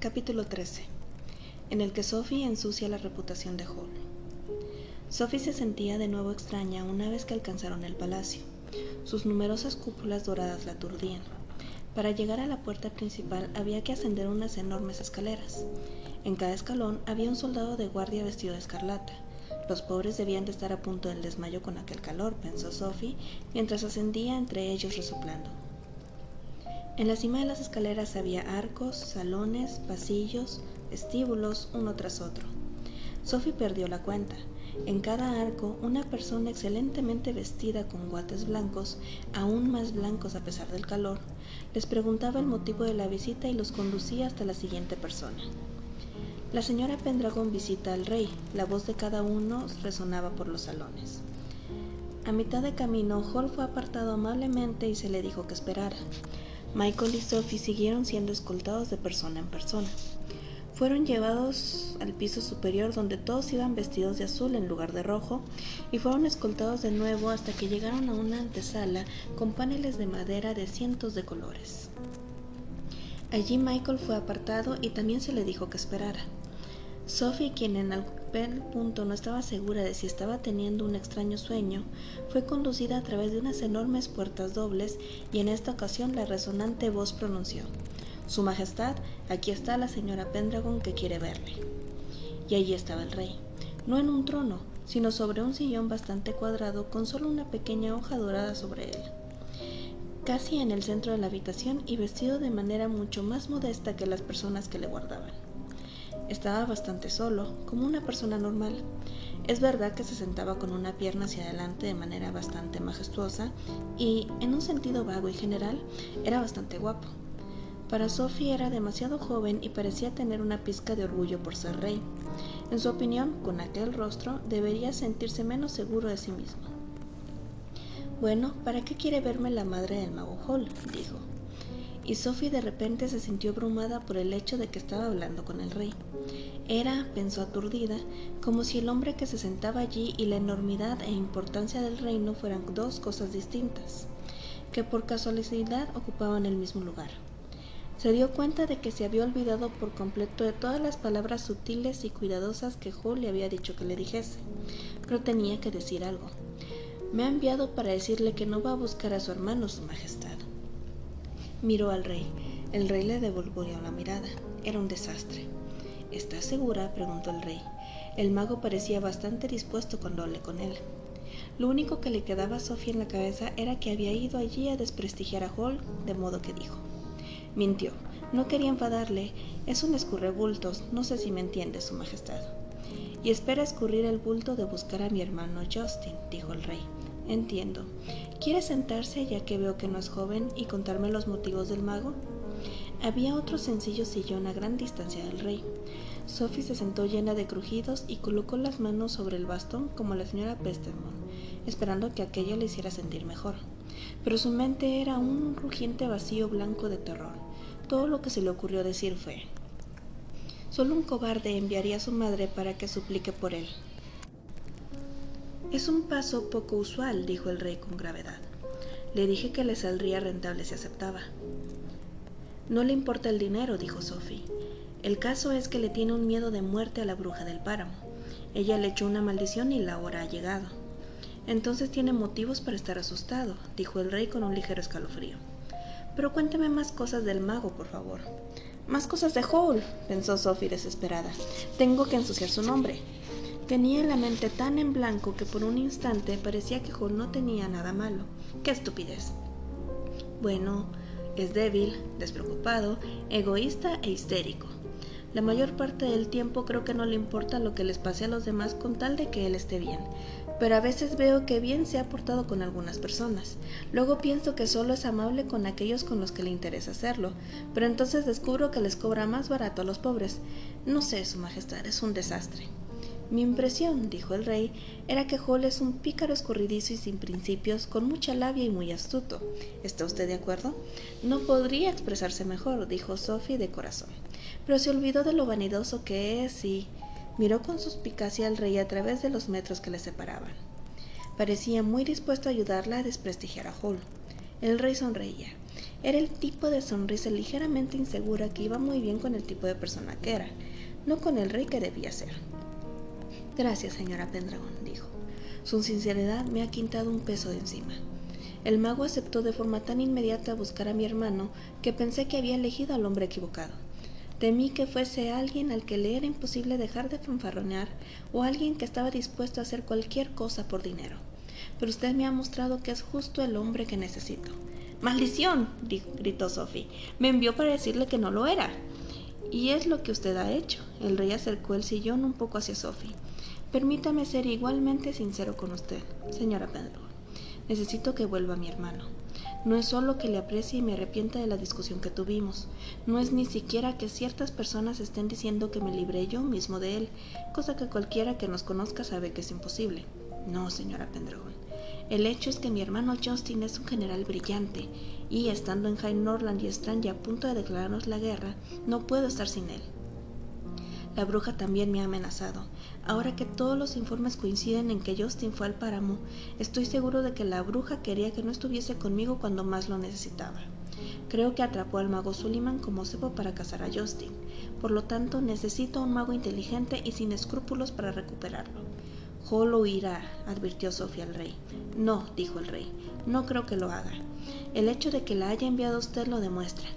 Capítulo 13 en el que Sophie ensucia la reputación de Hall. Sophie se sentía de nuevo extraña una vez que alcanzaron el palacio. Sus numerosas cúpulas doradas la aturdían. Para llegar a la puerta principal había que ascender unas enormes escaleras. En cada escalón había un soldado de guardia vestido de escarlata. Los pobres debían de estar a punto del desmayo con aquel calor, pensó Sophie, mientras ascendía entre ellos resoplando. En la cima de las escaleras había arcos, salones, pasillos, estíbulos uno tras otro. Sophie perdió la cuenta. En cada arco, una persona excelentemente vestida con guantes blancos, aún más blancos a pesar del calor, les preguntaba el motivo de la visita y los conducía hasta la siguiente persona. La señora Pendragon visita al rey. La voz de cada uno resonaba por los salones. A mitad de camino, Hall fue apartado amablemente y se le dijo que esperara. Michael y Sophie siguieron siendo escoltados de persona en persona. Fueron llevados al piso superior donde todos iban vestidos de azul en lugar de rojo y fueron escoltados de nuevo hasta que llegaron a una antesala con paneles de madera de cientos de colores. Allí Michael fue apartado y también se le dijo que esperara. Sophie, quien en aquel punto no estaba segura de si estaba teniendo un extraño sueño, fue conducida a través de unas enormes puertas dobles y en esta ocasión la resonante voz pronunció su Majestad, aquí está la señora Pendragon que quiere verle. Y allí estaba el rey, no en un trono, sino sobre un sillón bastante cuadrado con solo una pequeña hoja dorada sobre él. Casi en el centro de la habitación y vestido de manera mucho más modesta que las personas que le guardaban. Estaba bastante solo, como una persona normal. Es verdad que se sentaba con una pierna hacia adelante de manera bastante majestuosa y, en un sentido vago y general, era bastante guapo. Para Sophie era demasiado joven y parecía tener una pizca de orgullo por ser rey. En su opinión, con aquel rostro, debería sentirse menos seguro de sí mismo. Bueno, ¿para qué quiere verme la madre del mago Hall? dijo. Y Sophie de repente se sintió abrumada por el hecho de que estaba hablando con el rey. Era, pensó aturdida, como si el hombre que se sentaba allí y la enormidad e importancia del reino fueran dos cosas distintas, que por casualidad ocupaban el mismo lugar. Se dio cuenta de que se había olvidado por completo de todas las palabras sutiles y cuidadosas que Hall le había dicho que le dijese, pero tenía que decir algo. Me ha enviado para decirle que no va a buscar a su hermano, su majestad. Miró al rey. El rey le devolvió la mirada. Era un desastre. ¿Estás segura? preguntó el rey. El mago parecía bastante dispuesto cuando hablé con él. Lo único que le quedaba a Sofía en la cabeza era que había ido allí a desprestigiar a Hall, de modo que dijo. Mintió. No quería enfadarle. Es un escurrebultos. No sé si me entiende, Su Majestad. Y espera escurrir el bulto de buscar a mi hermano Justin, dijo el rey. Entiendo. ¿Quiere sentarse ya que veo que no es joven y contarme los motivos del mago? Había otro sencillo sillón a gran distancia del rey. Sophie se sentó llena de crujidos y colocó las manos sobre el bastón como la señora Pestermont, esperando que aquello le hiciera sentir mejor pero su mente era un rugiente vacío blanco de terror. Todo lo que se le ocurrió decir fue, solo un cobarde enviaría a su madre para que suplique por él. Es un paso poco usual, dijo el rey con gravedad. Le dije que le saldría rentable si aceptaba. No le importa el dinero, dijo Sophie. El caso es que le tiene un miedo de muerte a la bruja del páramo. Ella le echó una maldición y la hora ha llegado. Entonces tiene motivos para estar asustado, dijo el rey con un ligero escalofrío. Pero cuénteme más cosas del mago, por favor. Más cosas de Hall, pensó Sophie desesperada. Tengo que ensuciar su nombre. Tenía la mente tan en blanco que por un instante parecía que Hall no tenía nada malo. ¡Qué estupidez! Bueno, es débil, despreocupado, egoísta e histérico. La mayor parte del tiempo creo que no le importa lo que les pase a los demás con tal de que él esté bien pero a veces veo que bien se ha portado con algunas personas. Luego pienso que solo es amable con aquellos con los que le interesa hacerlo, pero entonces descubro que les cobra más barato a los pobres. No sé, Su Majestad, es un desastre. Mi impresión, dijo el rey, era que Hall es un pícaro escurridizo y sin principios, con mucha labia y muy astuto. ¿Está usted de acuerdo? No podría expresarse mejor, dijo Sophie de corazón. Pero se olvidó de lo vanidoso que es y miró con suspicacia al rey a través de los metros que le separaban. Parecía muy dispuesto a ayudarla a desprestigiar a Hall. El rey sonreía. Era el tipo de sonrisa ligeramente insegura que iba muy bien con el tipo de persona que era, no con el rey que debía ser. Gracias, señora Pendragon, dijo. Su sinceridad me ha quitado un peso de encima. El mago aceptó de forma tan inmediata buscar a mi hermano que pensé que había elegido al hombre equivocado. Temí que fuese alguien al que le era imposible dejar de fanfarronear o alguien que estaba dispuesto a hacer cualquier cosa por dinero. Pero usted me ha mostrado que es justo el hombre que necesito. ¡Maldición! gritó Sophie. Me envió para decirle que no lo era. Y es lo que usted ha hecho. El rey acercó el sillón un poco hacia Sophie. Permítame ser igualmente sincero con usted, señora Pedro. Necesito que vuelva mi hermano. No es solo que le aprecie y me arrepienta de la discusión que tuvimos, no es ni siquiera que ciertas personas estén diciendo que me libré yo mismo de él, cosa que cualquiera que nos conozca sabe que es imposible. No, señora Pendragon. El hecho es que mi hermano Justin es un general brillante y, estando en High Norland y Strange a punto de declararnos la guerra, no puedo estar sin él. La bruja también me ha amenazado. Ahora que todos los informes coinciden en que Justin fue al páramo, estoy seguro de que la bruja quería que no estuviese conmigo cuando más lo necesitaba. Creo que atrapó al mago Suliman como cebo para cazar a Justin. Por lo tanto, necesito un mago inteligente y sin escrúpulos para recuperarlo. Hall huirá, advirtió Sofía al rey. No, dijo el rey, no creo que lo haga. El hecho de que la haya enviado usted lo demuestra.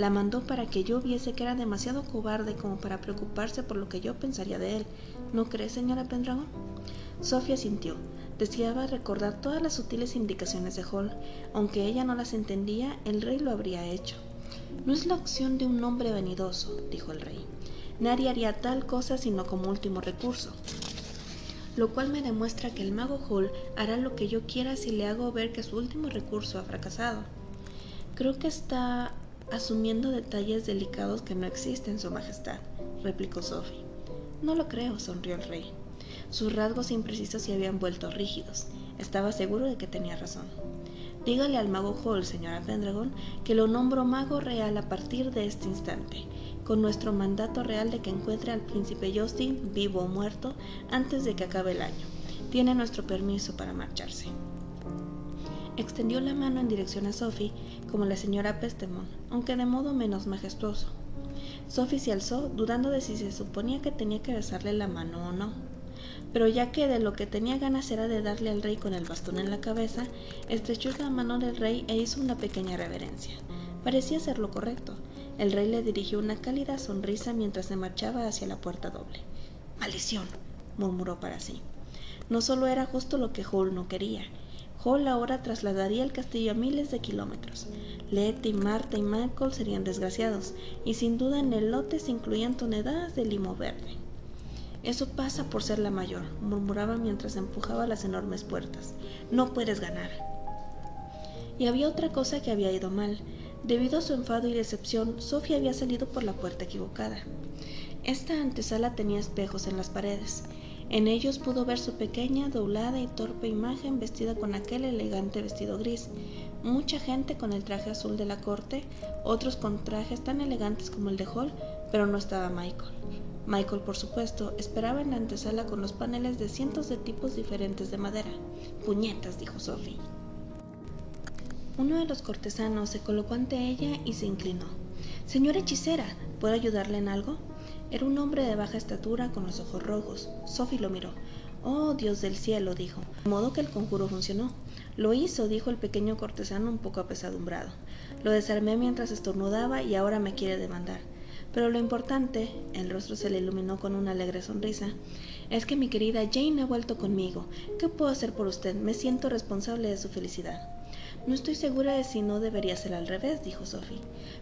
La mandó para que yo viese que era demasiado cobarde como para preocuparse por lo que yo pensaría de él. ¿No cree, señora Pendragon? Sofía sintió. Deseaba recordar todas las sutiles indicaciones de Hall. Aunque ella no las entendía, el rey lo habría hecho. No es la opción de un hombre vanidoso, dijo el rey. Nadie haría tal cosa sino como último recurso. Lo cual me demuestra que el mago Hall hará lo que yo quiera si le hago ver que su último recurso ha fracasado. Creo que está asumiendo detalles delicados que no existen, Su Majestad, replicó Sophie. No lo creo, sonrió el rey. Sus rasgos imprecisos se habían vuelto rígidos. Estaba seguro de que tenía razón. Dígale al mago Hall, señora Pendragon, que lo nombro mago real a partir de este instante, con nuestro mandato real de que encuentre al príncipe Justin, vivo o muerto, antes de que acabe el año. Tiene nuestro permiso para marcharse. Extendió la mano en dirección a Sophie, como la señora Pestemon, aunque de modo menos majestuoso. Sophie se alzó, dudando de si se suponía que tenía que besarle la mano o no. Pero ya que de lo que tenía ganas era de darle al rey con el bastón en la cabeza, estrechó la mano del rey e hizo una pequeña reverencia. Parecía ser lo correcto. El rey le dirigió una cálida sonrisa mientras se marchaba hacia la puerta doble. Maldición, murmuró para sí. No solo era justo lo que Hall no quería, Hall ahora trasladaría el castillo a miles de kilómetros. Letty, Marta y Michael serían desgraciados, y sin duda en el lote se incluían toneladas de limo verde. Eso pasa por ser la mayor, murmuraba mientras empujaba las enormes puertas. No puedes ganar. Y había otra cosa que había ido mal. Debido a su enfado y decepción, Sofía había salido por la puerta equivocada. Esta antesala tenía espejos en las paredes, en ellos pudo ver su pequeña, doblada y torpe imagen vestida con aquel elegante vestido gris. Mucha gente con el traje azul de la corte, otros con trajes tan elegantes como el de Hall, pero no estaba Michael. Michael, por supuesto, esperaba en la antesala con los paneles de cientos de tipos diferentes de madera. Puñetas, dijo Sophie. Uno de los cortesanos se colocó ante ella y se inclinó. Señora hechicera, ¿puedo ayudarle en algo? Era un hombre de baja estatura con los ojos rojos. Sophie lo miró. Oh, Dios del cielo, dijo. De modo que el conjuro funcionó. Lo hizo, dijo el pequeño cortesano un poco apesadumbrado. Lo desarmé mientras estornudaba y ahora me quiere demandar. Pero lo importante, el rostro se le iluminó con una alegre sonrisa, es que mi querida Jane ha vuelto conmigo. ¿Qué puedo hacer por usted? Me siento responsable de su felicidad. No estoy segura de si no debería ser al revés, dijo Sophie.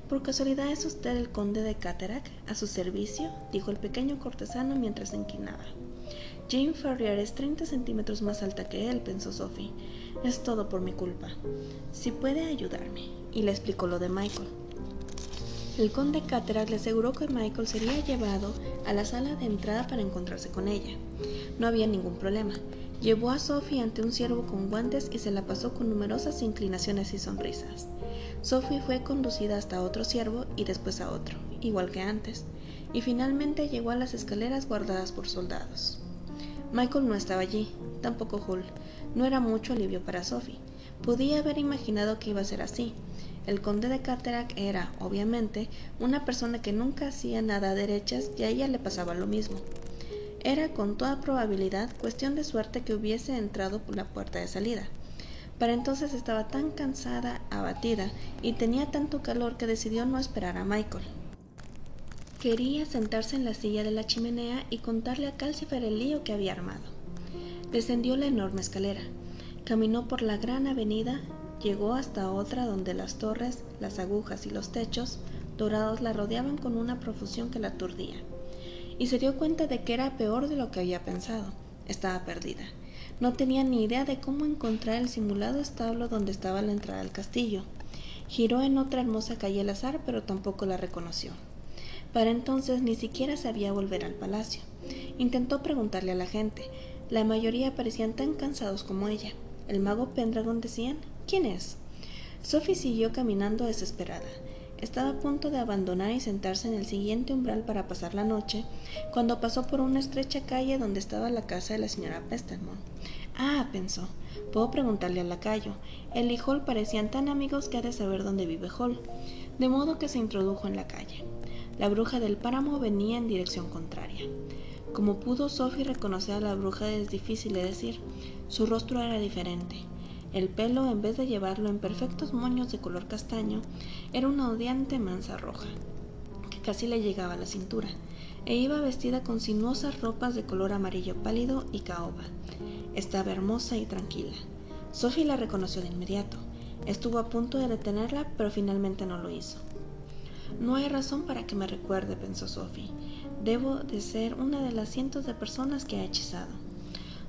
¿Por casualidad es usted el conde de Cataract? ¿A su servicio? dijo el pequeño cortesano mientras se inclinaba. Jane Ferrier es 30 centímetros más alta que él, pensó Sophie. Es todo por mi culpa. Si puede ayudarme. Y le explicó lo de Michael. El conde Cataract le aseguró que Michael sería llevado a la sala de entrada para encontrarse con ella. No había ningún problema. Llevó a Sophie ante un ciervo con guantes y se la pasó con numerosas inclinaciones y sonrisas. Sophie fue conducida hasta otro ciervo y después a otro, igual que antes, y finalmente llegó a las escaleras guardadas por soldados. Michael no estaba allí, tampoco Hull. No era mucho alivio para Sophie. Podía haber imaginado que iba a ser así. El conde de Caterac era, obviamente, una persona que nunca hacía nada a derechas y a ella le pasaba lo mismo. Era con toda probabilidad cuestión de suerte que hubiese entrado por la puerta de salida. Para entonces estaba tan cansada, abatida, y tenía tanto calor que decidió no esperar a Michael. Quería sentarse en la silla de la chimenea y contarle a Calcifer el lío que había armado. Descendió la enorme escalera, caminó por la gran avenida, llegó hasta otra donde las torres, las agujas y los techos dorados la rodeaban con una profusión que la aturdía y se dio cuenta de que era peor de lo que había pensado. Estaba perdida. No tenía ni idea de cómo encontrar el simulado establo donde estaba la entrada al castillo. Giró en otra hermosa calle al azar, pero tampoco la reconoció. Para entonces ni siquiera sabía volver al palacio. Intentó preguntarle a la gente. La mayoría parecían tan cansados como ella. El mago Pendragon decían, ¿quién es? Sophie siguió caminando desesperada. Estaba a punto de abandonar y sentarse en el siguiente umbral para pasar la noche, cuando pasó por una estrecha calle donde estaba la casa de la señora Pestermon. Ah, pensó, puedo preguntarle al lacayo. Él y Hall parecían tan amigos que ha de saber dónde vive Hall. De modo que se introdujo en la calle. La bruja del páramo venía en dirección contraria. Como pudo Sophie reconocer a la bruja es difícil de decir. Su rostro era diferente. El pelo, en vez de llevarlo en perfectos moños de color castaño, era una odiante mansa roja, que casi le llegaba a la cintura, e iba vestida con sinuosas ropas de color amarillo pálido y caoba. Estaba hermosa y tranquila. Sophie la reconoció de inmediato. Estuvo a punto de detenerla, pero finalmente no lo hizo. No hay razón para que me recuerde, pensó Sophie. Debo de ser una de las cientos de personas que ha hechizado.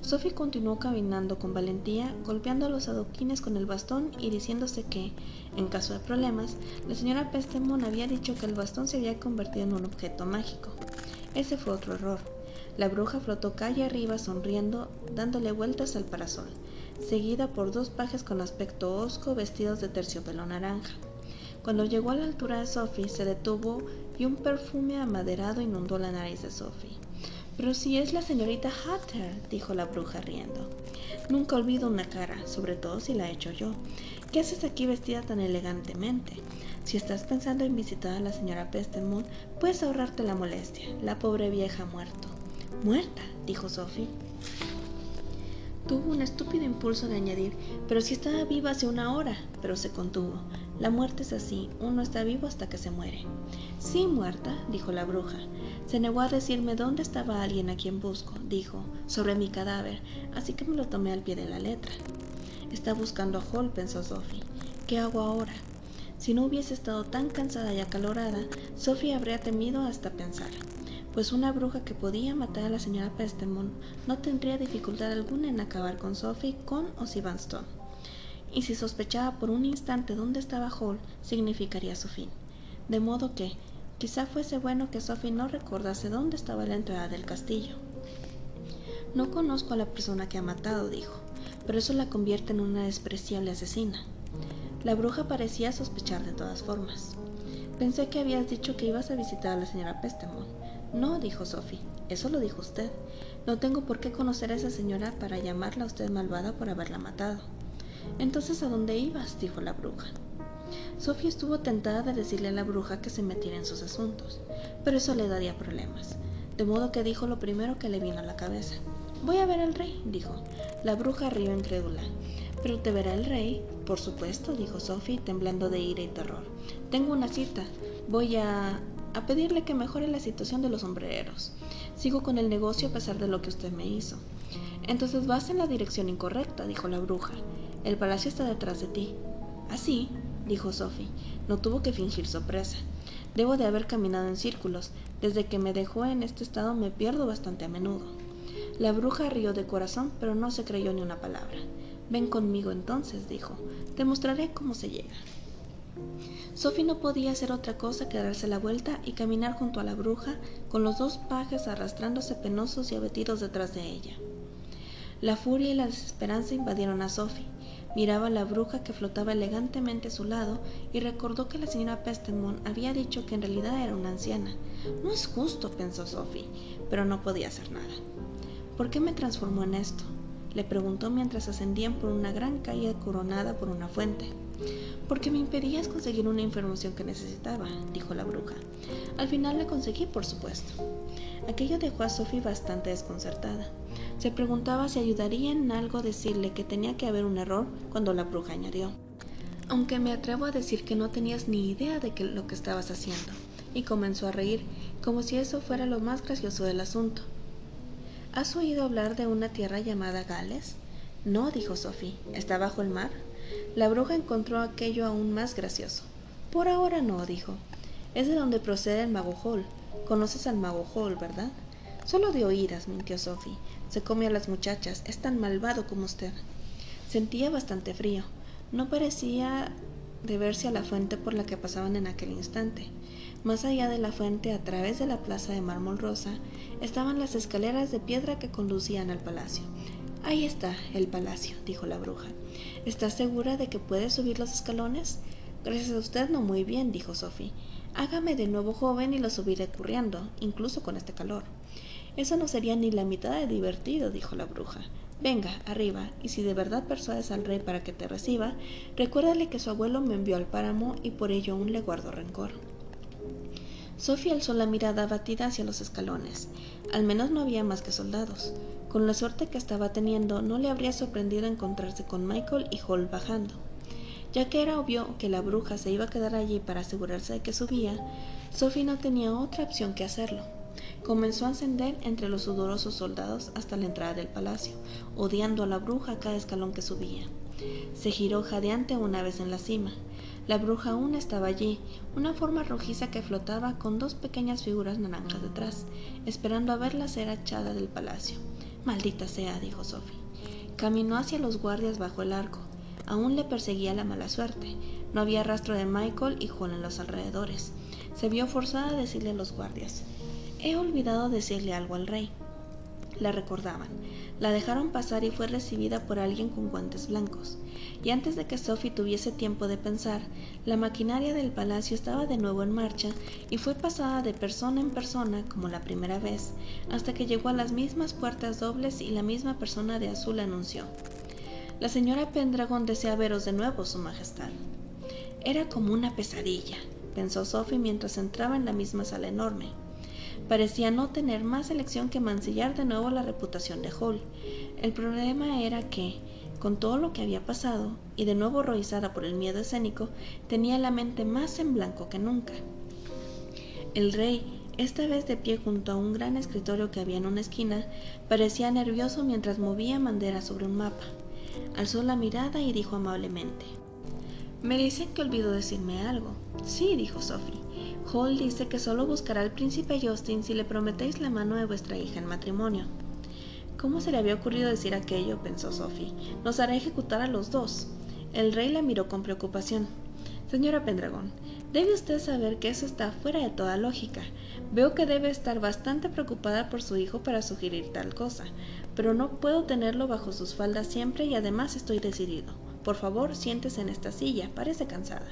Sophie continuó caminando con valentía, golpeando los adoquines con el bastón y diciéndose que, en caso de problemas, la señora Pestemon había dicho que el bastón se había convertido en un objeto mágico. Ese fue otro error. La bruja flotó calle arriba sonriendo, dándole vueltas al parasol, seguida por dos pajes con aspecto hosco vestidos de terciopelo naranja. Cuando llegó a la altura de Sophie, se detuvo y un perfume amaderado inundó la nariz de Sophie. Pero si es la señorita Hatter, dijo la bruja riendo. Nunca olvido una cara, sobre todo si la he hecho yo. ¿Qué haces aquí vestida tan elegantemente? Si estás pensando en visitar a la señora Pestemont, puedes ahorrarte la molestia. La pobre vieja ha muerto. ¿Muerta? dijo Sophie. Tuvo un estúpido impulso de añadir, pero si estaba viva hace una hora, pero se contuvo. La muerte es así, uno está vivo hasta que se muere. Sí, muerta, dijo la bruja. Se negó a decirme dónde estaba alguien a quien busco, dijo, sobre mi cadáver, así que me lo tomé al pie de la letra. Está buscando a Hall, pensó Sophie. ¿Qué hago ahora? Si no hubiese estado tan cansada y acalorada, Sophie habría temido hasta pensar, pues una bruja que podía matar a la señora Pestemon no tendría dificultad alguna en acabar con Sophie con o sin Stone. Y si sospechaba por un instante dónde estaba Hall, significaría su fin. De modo que, Quizá fuese bueno que Sophie no recordase dónde estaba la entrada del castillo. No conozco a la persona que ha matado, dijo, pero eso la convierte en una despreciable asesina. La bruja parecía sospechar de todas formas. Pensé que habías dicho que ibas a visitar a la señora Pestemon. No, dijo Sophie, eso lo dijo usted. No tengo por qué conocer a esa señora para llamarla a usted malvada por haberla matado. Entonces, ¿a dónde ibas? dijo la bruja. Sofía estuvo tentada de decirle a la bruja que se metiera en sus asuntos, pero eso le daría problemas, de modo que dijo lo primero que le vino a la cabeza. Voy a ver al rey, dijo. La bruja rió incrédula. ¿Pero te verá el rey? Por supuesto, dijo Sophie, temblando de ira y terror. Tengo una cita. Voy a... a pedirle que mejore la situación de los sombreros. Sigo con el negocio a pesar de lo que usted me hizo. Entonces vas en la dirección incorrecta, dijo la bruja. El palacio está detrás de ti. Así, dijo Sophie. No tuvo que fingir sorpresa. Debo de haber caminado en círculos. Desde que me dejó en este estado me pierdo bastante a menudo. La bruja rió de corazón, pero no se creyó ni una palabra. Ven conmigo entonces, dijo. Te mostraré cómo se llega. Sophie no podía hacer otra cosa que darse la vuelta y caminar junto a la bruja, con los dos pajes arrastrándose penosos y abatidos detrás de ella. La furia y la desesperanza invadieron a Sophie. Miraba a la bruja que flotaba elegantemente a su lado y recordó que la señora Pestemon había dicho que en realidad era una anciana. No es justo, pensó Sophie, pero no podía hacer nada. ¿Por qué me transformó en esto? le preguntó mientras ascendían por una gran calle coronada por una fuente. Porque me impedías conseguir una información que necesitaba, dijo la bruja. Al final la conseguí, por supuesto. Aquello dejó a Sophie bastante desconcertada. Se preguntaba si ayudaría en algo decirle que tenía que haber un error cuando la bruja añadió. Aunque me atrevo a decir que no tenías ni idea de lo que estabas haciendo. Y comenzó a reír, como si eso fuera lo más gracioso del asunto. ¿Has oído hablar de una tierra llamada Gales? No, dijo Sophie. ¿Está bajo el mar? La bruja encontró aquello aún más gracioso. Por ahora no, dijo. Es de donde procede el mago Hall. Conoces al mago Hall, ¿verdad? Solo de oídas, mintió Sophie. Se come a las muchachas. Es tan malvado como usted. Sentía bastante frío. No parecía deberse a la fuente por la que pasaban en aquel instante. Más allá de la fuente, a través de la plaza de mármol rosa, estaban las escaleras de piedra que conducían al palacio. Ahí está el palacio, dijo la bruja. ¿Estás segura de que puedes subir los escalones? Gracias a usted no muy bien, dijo Sophie. Hágame de nuevo joven y lo subiré corriendo, incluso con este calor. Eso no sería ni la mitad de divertido, dijo la bruja. Venga, arriba, y si de verdad persuades al rey para que te reciba, recuérdale que su abuelo me envió al páramo y por ello aún le guardo rencor. Sofía alzó la mirada abatida hacia los escalones. Al menos no había más que soldados. Con la suerte que estaba teniendo, no le habría sorprendido encontrarse con Michael y Hall bajando. Ya que era obvio que la bruja se iba a quedar allí para asegurarse de que subía, Sophie no tenía otra opción que hacerlo. Comenzó a ascender entre los sudorosos soldados hasta la entrada del palacio, odiando a la bruja cada escalón que subía. Se giró jadeante una vez en la cima. La bruja aún estaba allí, una forma rojiza que flotaba con dos pequeñas figuras naranjas detrás, esperando a verla ser echada del palacio. Maldita sea, dijo Sophie. Caminó hacia los guardias bajo el arco. Aún le perseguía la mala suerte. No había rastro de Michael y Juan en los alrededores. Se vio forzada a decirle a los guardias. He olvidado decirle algo al rey. La recordaban. La dejaron pasar y fue recibida por alguien con guantes blancos. Y antes de que Sophie tuviese tiempo de pensar, la maquinaria del palacio estaba de nuevo en marcha y fue pasada de persona en persona como la primera vez, hasta que llegó a las mismas puertas dobles y la misma persona de azul anunció. La señora Pendragon desea veros de nuevo, Su Majestad. Era como una pesadilla, pensó Sophie mientras entraba en la misma sala enorme parecía no tener más elección que mancillar de nuevo la reputación de Hall. El problema era que, con todo lo que había pasado, y de nuevo horrorizada por el miedo escénico, tenía la mente más en blanco que nunca. El rey, esta vez de pie junto a un gran escritorio que había en una esquina, parecía nervioso mientras movía bandera sobre un mapa. Alzó la mirada y dijo amablemente: Me dicen que olvidó decirme algo. Sí, dijo Sophie. Hall dice que solo buscará al príncipe Justin si le prometéis la mano de vuestra hija en matrimonio. ¿Cómo se le había ocurrido decir aquello? pensó Sophie. Nos hará ejecutar a los dos. El rey la miró con preocupación. Señora Pendragon, debe usted saber que eso está fuera de toda lógica. Veo que debe estar bastante preocupada por su hijo para sugerir tal cosa, pero no puedo tenerlo bajo sus faldas siempre y además estoy decidido. Por favor, siéntese en esta silla, parece cansada.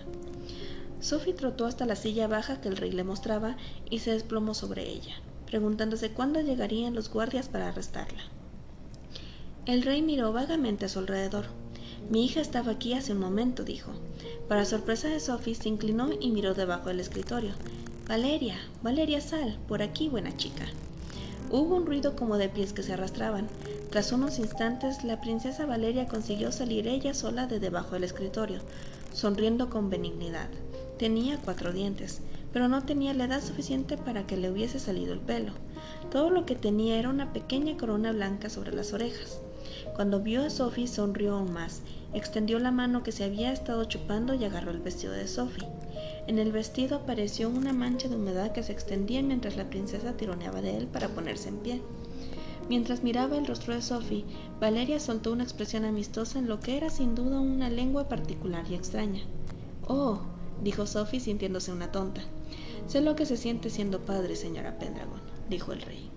Sophie trotó hasta la silla baja que el rey le mostraba y se desplomó sobre ella, preguntándose cuándo llegarían los guardias para arrestarla. El rey miró vagamente a su alrededor. Mi hija estaba aquí hace un momento, dijo. Para sorpresa de Sophie, se inclinó y miró debajo del escritorio. Valeria, Valeria, sal, por aquí, buena chica. Hubo un ruido como de pies que se arrastraban. Tras unos instantes, la princesa Valeria consiguió salir ella sola de debajo del escritorio, sonriendo con benignidad. Tenía cuatro dientes, pero no tenía la edad suficiente para que le hubiese salido el pelo. Todo lo que tenía era una pequeña corona blanca sobre las orejas. Cuando vio a Sophie sonrió aún más, extendió la mano que se había estado chupando y agarró el vestido de Sophie. En el vestido apareció una mancha de humedad que se extendía mientras la princesa tironeaba de él para ponerse en pie. Mientras miraba el rostro de Sophie, Valeria soltó una expresión amistosa en lo que era sin duda una lengua particular y extraña. Oh, dijo Sophie sintiéndose una tonta. Sé lo que se siente siendo padre, señora Pendragon, dijo el rey.